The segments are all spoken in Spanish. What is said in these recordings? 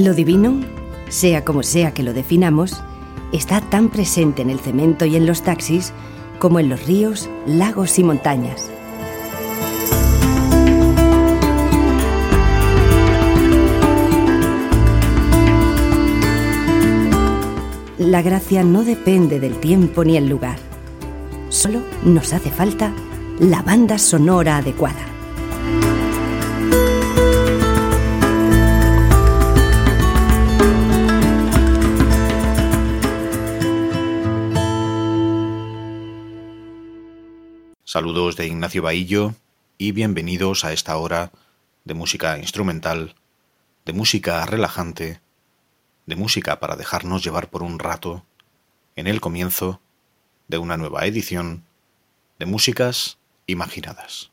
Lo divino, sea como sea que lo definamos, está tan presente en el cemento y en los taxis como en los ríos, lagos y montañas. La gracia no depende del tiempo ni el lugar. Solo nos hace falta la banda sonora adecuada. Saludos de Ignacio Bahillo y bienvenidos a esta hora de música instrumental, de música relajante, de música para dejarnos llevar por un rato en el comienzo de una nueva edición de Músicas Imaginadas.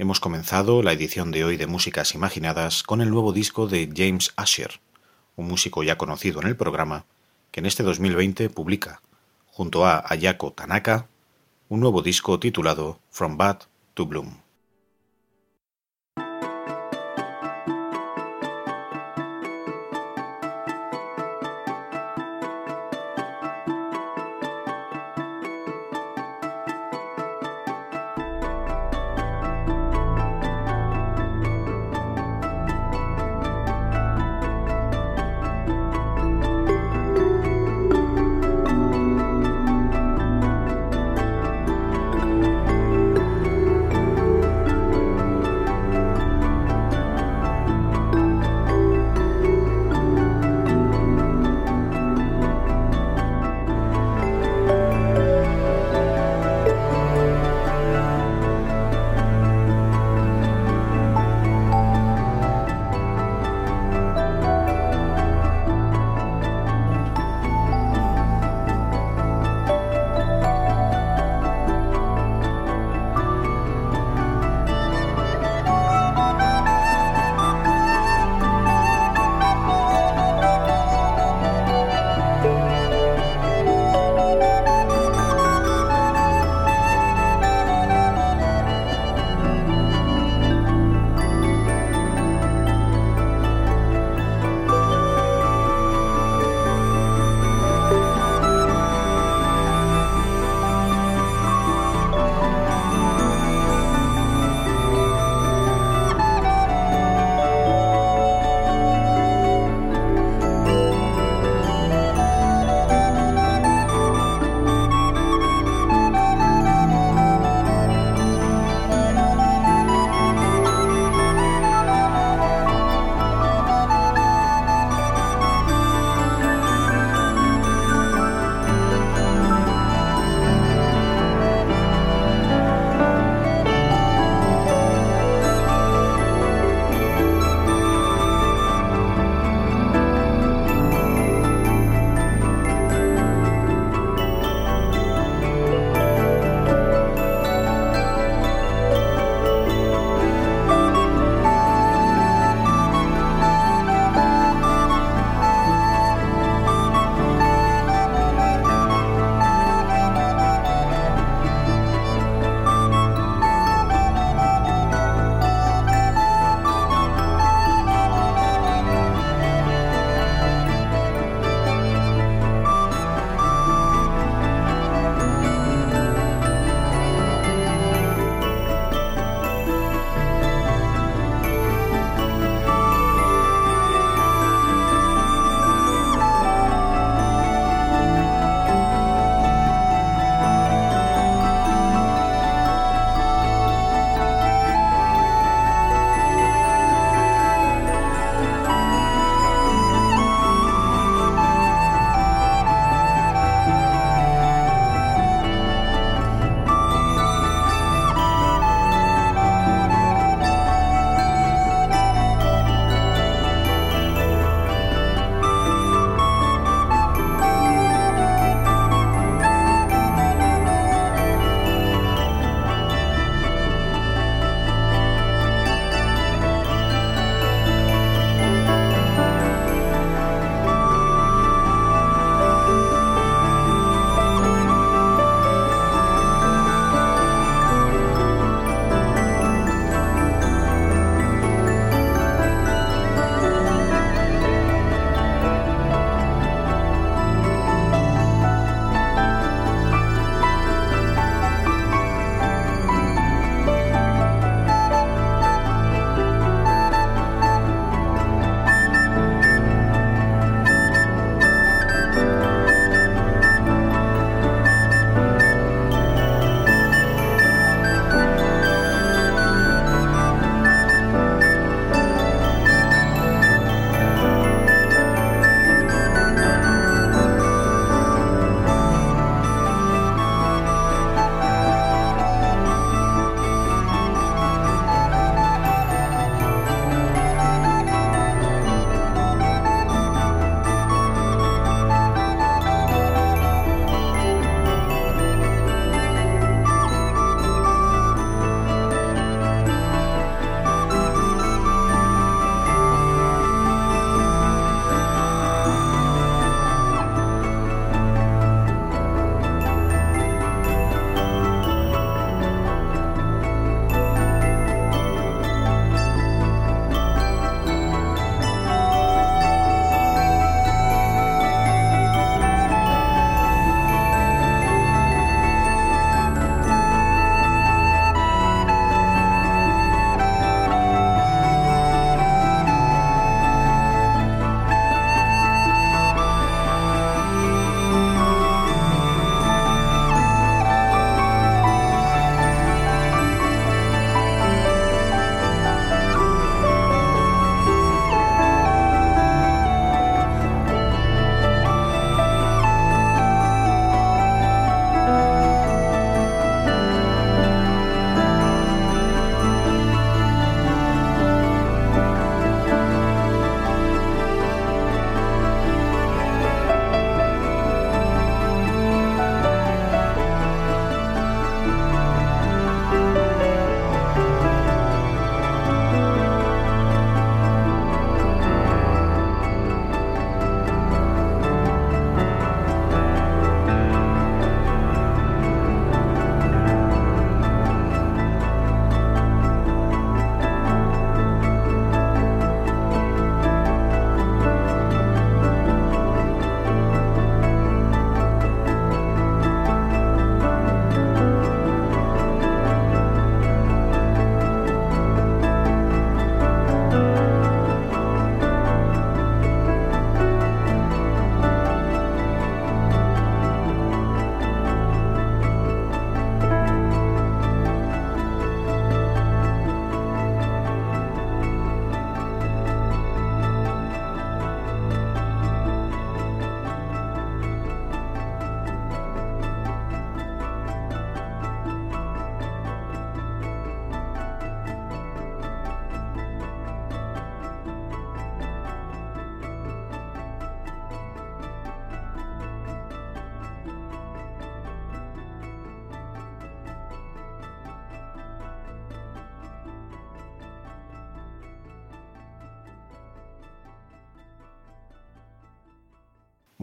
Hemos comenzado la edición de hoy de Músicas Imaginadas con el nuevo disco de James Asher, un músico ya conocido en el programa, que en este 2020 publica, junto a Ayako Tanaka, un nuevo disco titulado From Bad to Bloom.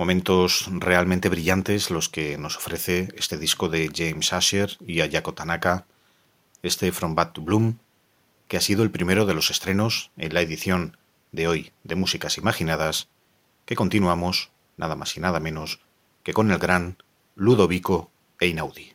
Momentos realmente brillantes los que nos ofrece este disco de James Asher y Ayako Tanaka, este From Bad to Bloom, que ha sido el primero de los estrenos en la edición de hoy de Músicas Imaginadas, que continuamos, nada más y nada menos, que con el gran Ludovico Einaudi.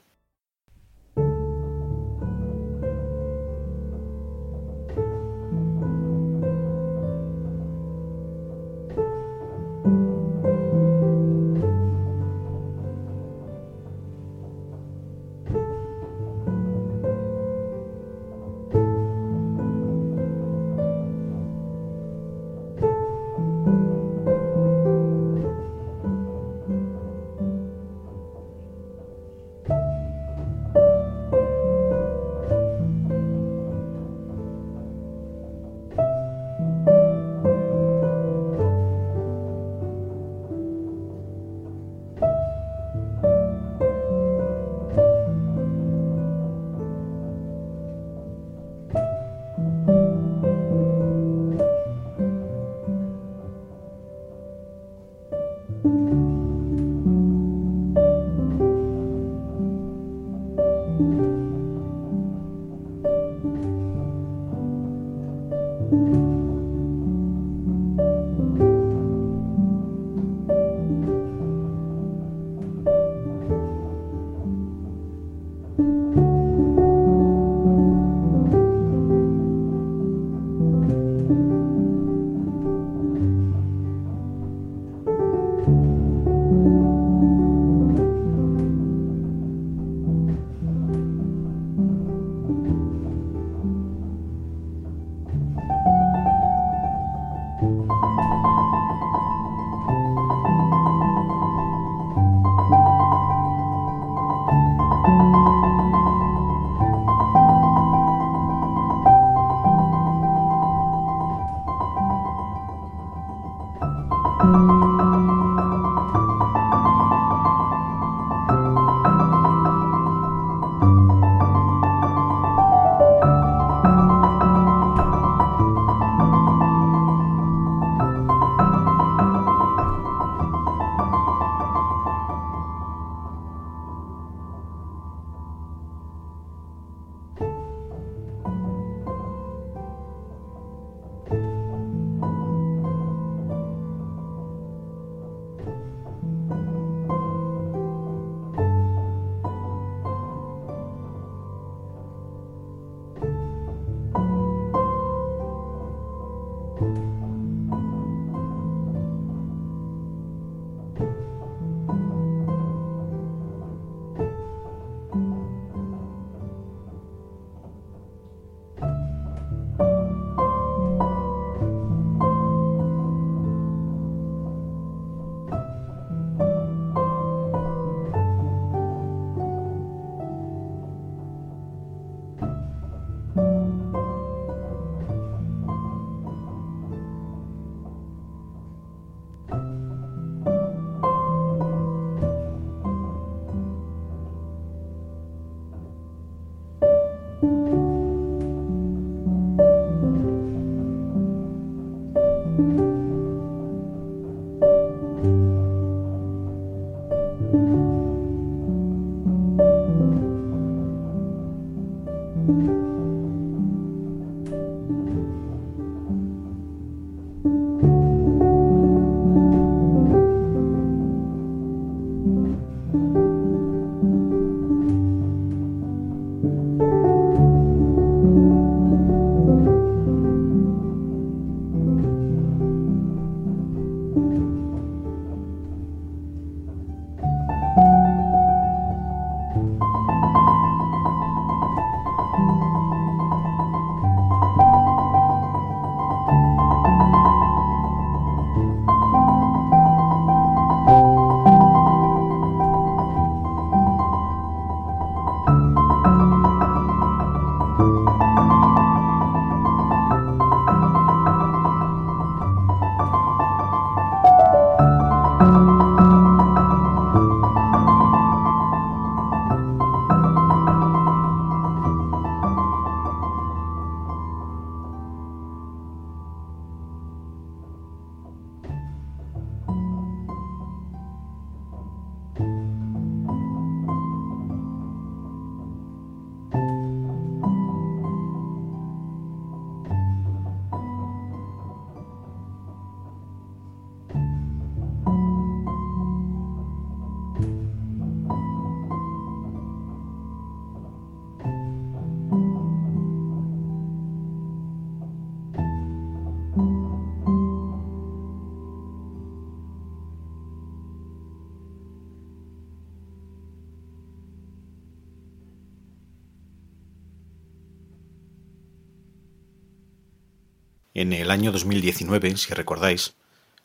En el año 2019, si recordáis,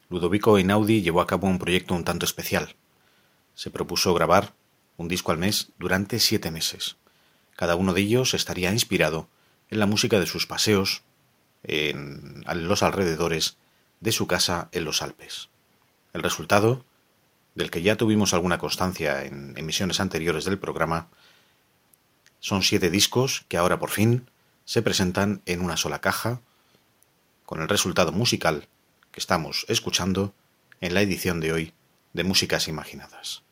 Ludovico Einaudi llevó a cabo un proyecto un tanto especial. Se propuso grabar un disco al mes durante siete meses. Cada uno de ellos estaría inspirado en la música de sus paseos en los alrededores de su casa en los Alpes. El resultado, del que ya tuvimos alguna constancia en emisiones anteriores del programa, son siete discos que ahora por fin se presentan en una sola caja, con el resultado musical que estamos escuchando en la edición de hoy de Músicas Imaginadas.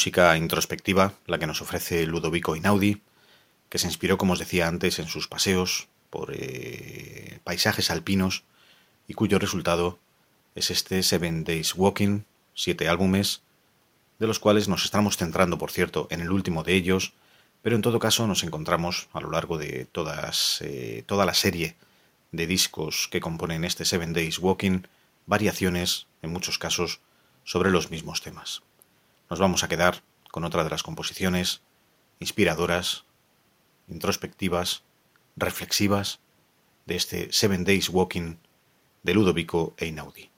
Música introspectiva, la que nos ofrece Ludovico Inaudi, que se inspiró, como os decía antes, en sus paseos por eh, paisajes alpinos y cuyo resultado es este Seven Days Walking, siete álbumes, de los cuales nos estamos centrando, por cierto, en el último de ellos, pero en todo caso nos encontramos a lo largo de todas, eh, toda la serie de discos que componen este Seven Days Walking, variaciones, en muchos casos, sobre los mismos temas nos vamos a quedar con otra de las composiciones inspiradoras, introspectivas, reflexivas de este Seven Days Walking de Ludovico Einaudi.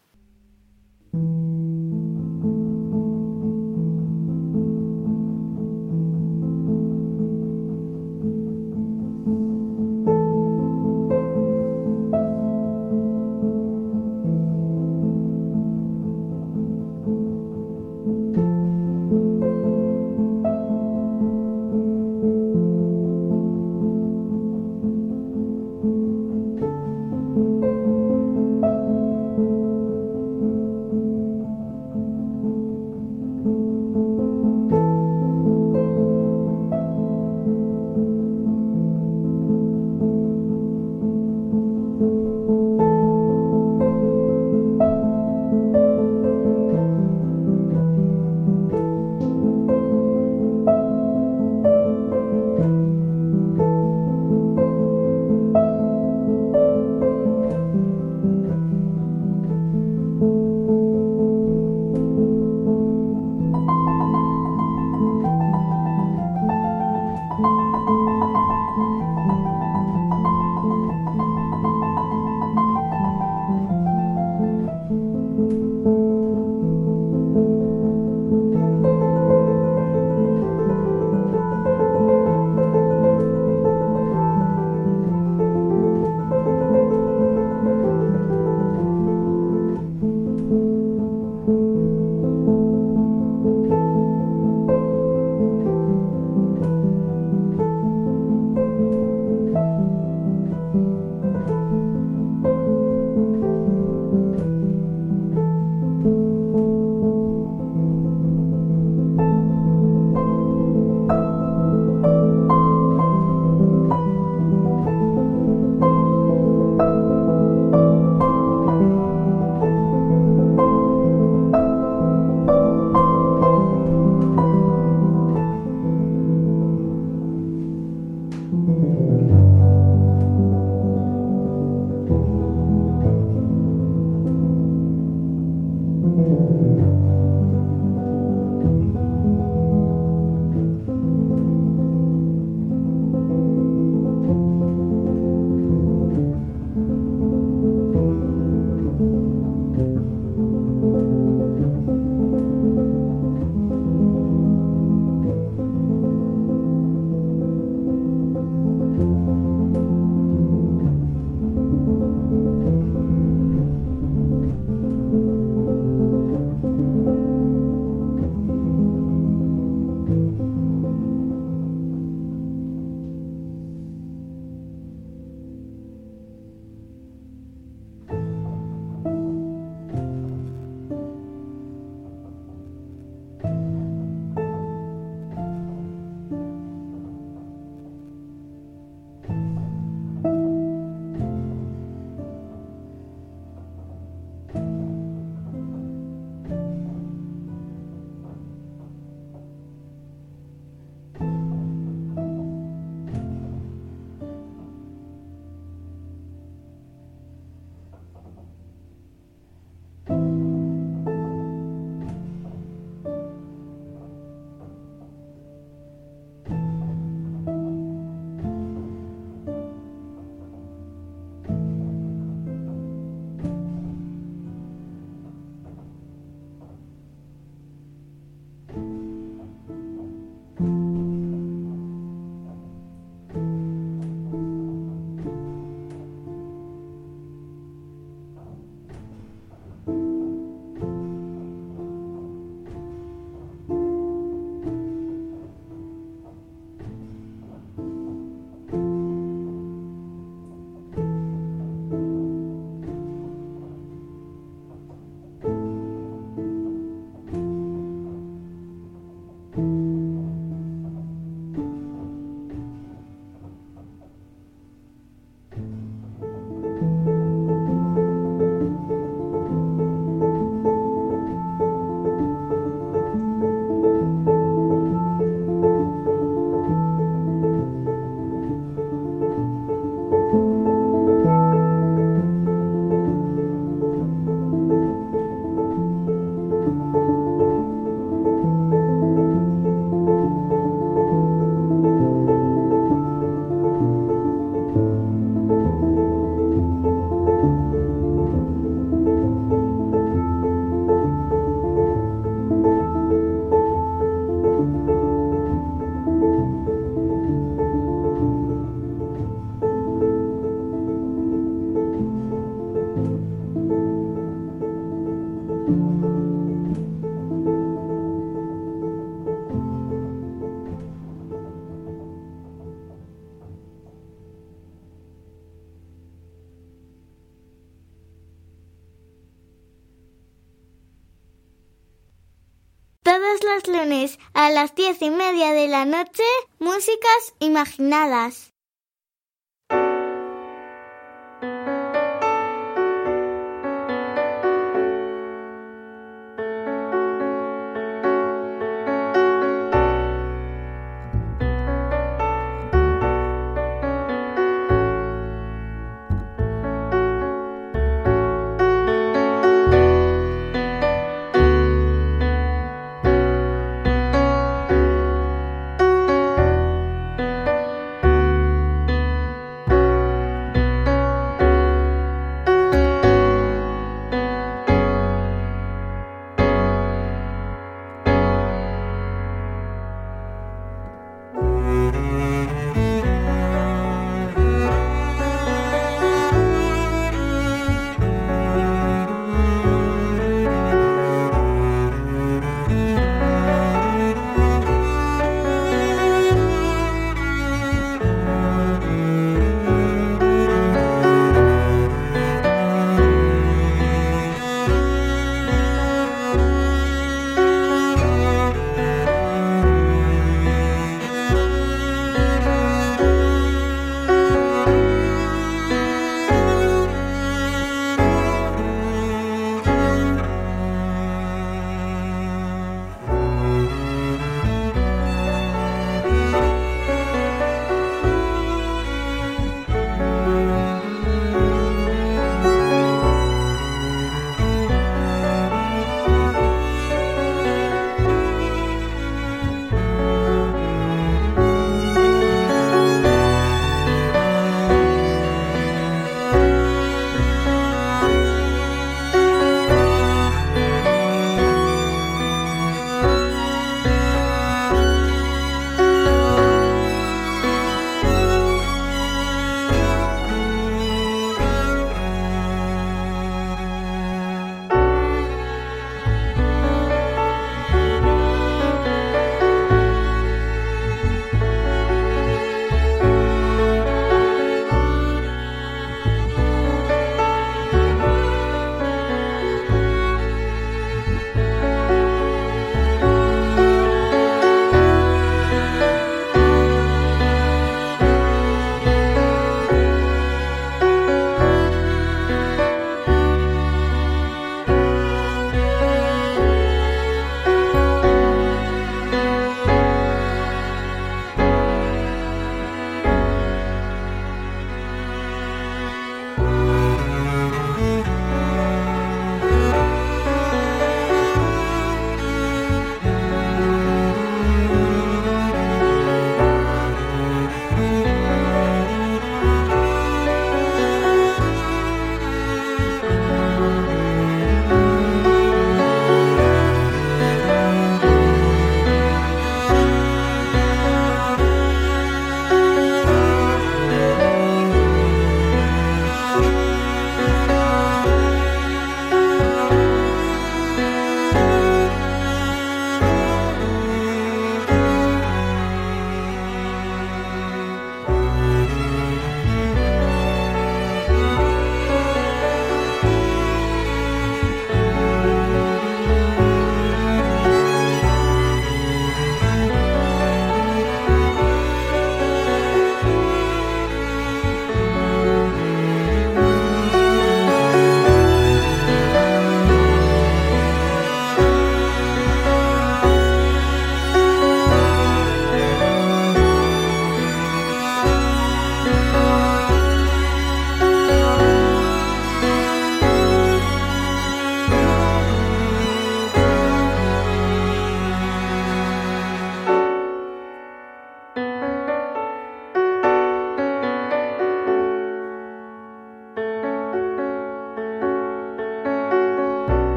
Las diez y media de la noche, músicas imaginadas.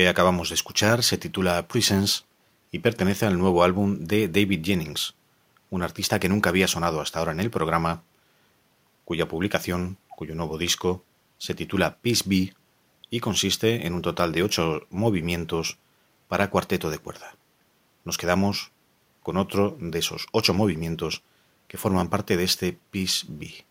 Que acabamos de escuchar se titula Presence y pertenece al nuevo álbum de David Jennings, un artista que nunca había sonado hasta ahora en el programa, cuya publicación, cuyo nuevo disco, se titula Peace Be y consiste en un total de ocho movimientos para cuarteto de cuerda. Nos quedamos con otro de esos ocho movimientos que forman parte de este Peace Be.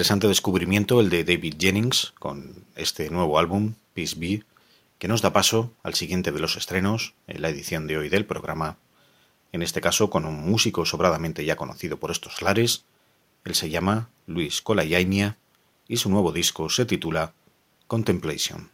Interesante descubrimiento el de David Jennings con este nuevo álbum, Peace Be, que nos da paso al siguiente de los estrenos en la edición de hoy del programa, en este caso con un músico sobradamente ya conocido por estos lares, él se llama Luis Colayainia y su nuevo disco se titula Contemplation.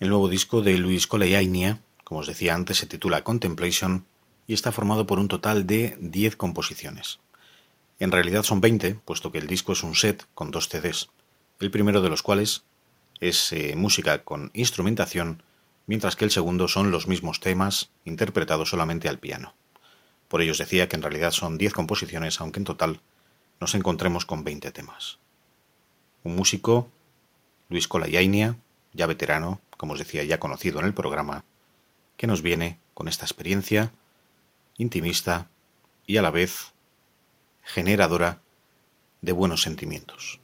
El nuevo disco de Luis Coleiainia, como os decía antes, se titula Contemplation y está formado por un total de 10 composiciones. En realidad son 20, puesto que el disco es un set con dos CDs, el primero de los cuales es eh, música con instrumentación, mientras que el segundo son los mismos temas interpretados solamente al piano. Por ello os decía que en realidad son 10 composiciones, aunque en total nos encontremos con 20 temas. Un músico, Luis Colayainia, ya veterano, como os decía, ya conocido en el programa, que nos viene con esta experiencia intimista y a la vez generadora de buenos sentimientos.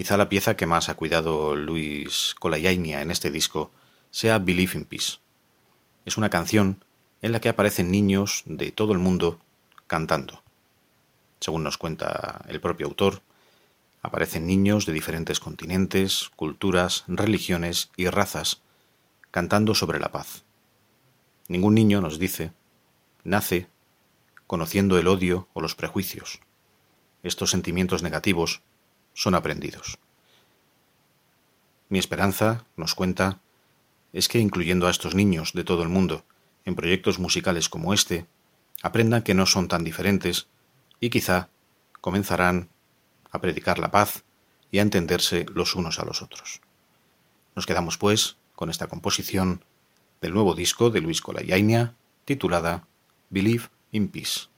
Quizá la pieza que más ha cuidado Luis Colayainia en este disco sea Believe in Peace. Es una canción en la que aparecen niños de todo el mundo cantando. Según nos cuenta el propio autor, aparecen niños de diferentes continentes, culturas, religiones y razas cantando sobre la paz. Ningún niño, nos dice, nace conociendo el odio o los prejuicios. Estos sentimientos negativos son aprendidos. Mi esperanza, nos cuenta, es que incluyendo a estos niños de todo el mundo en proyectos musicales como este, aprendan que no son tan diferentes y quizá comenzarán a predicar la paz y a entenderse los unos a los otros. Nos quedamos, pues, con esta composición del nuevo disco de Luis Colayainia, titulada Believe in Peace.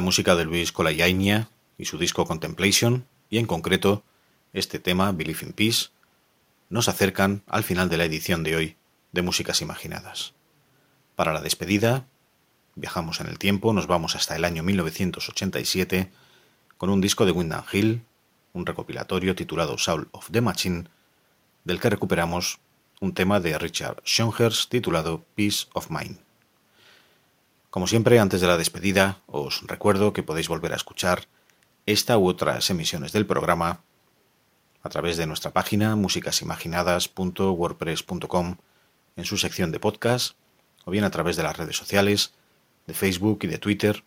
La música de Luis Colayainia y su disco Contemplation, y en concreto este tema, Believe in Peace, nos acercan al final de la edición de hoy de Músicas Imaginadas. Para la despedida, viajamos en el tiempo, nos vamos hasta el año 1987 con un disco de Wyndham Hill, un recopilatorio titulado Soul of the Machine, del que recuperamos un tema de Richard Schoenherz titulado Peace of Mind. Como siempre, antes de la despedida, os recuerdo que podéis volver a escuchar esta u otras emisiones del programa a través de nuestra página musicasimaginadas.wordpress.com en su sección de podcast o bien a través de las redes sociales, de Facebook y de Twitter,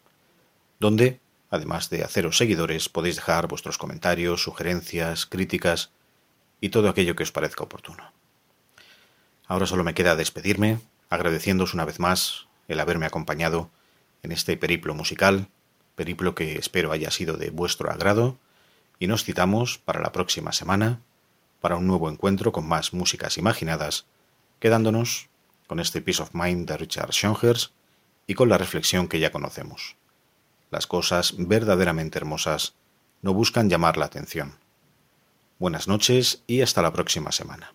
donde, además de haceros seguidores, podéis dejar vuestros comentarios, sugerencias, críticas y todo aquello que os parezca oportuno. Ahora solo me queda despedirme, agradeciéndoos una vez más el haberme acompañado en este periplo musical, periplo que espero haya sido de vuestro agrado, y nos citamos para la próxima semana para un nuevo encuentro con más músicas imaginadas, quedándonos con este Peace of Mind de Richard Schoenherz y con la reflexión que ya conocemos. Las cosas verdaderamente hermosas no buscan llamar la atención. Buenas noches y hasta la próxima semana.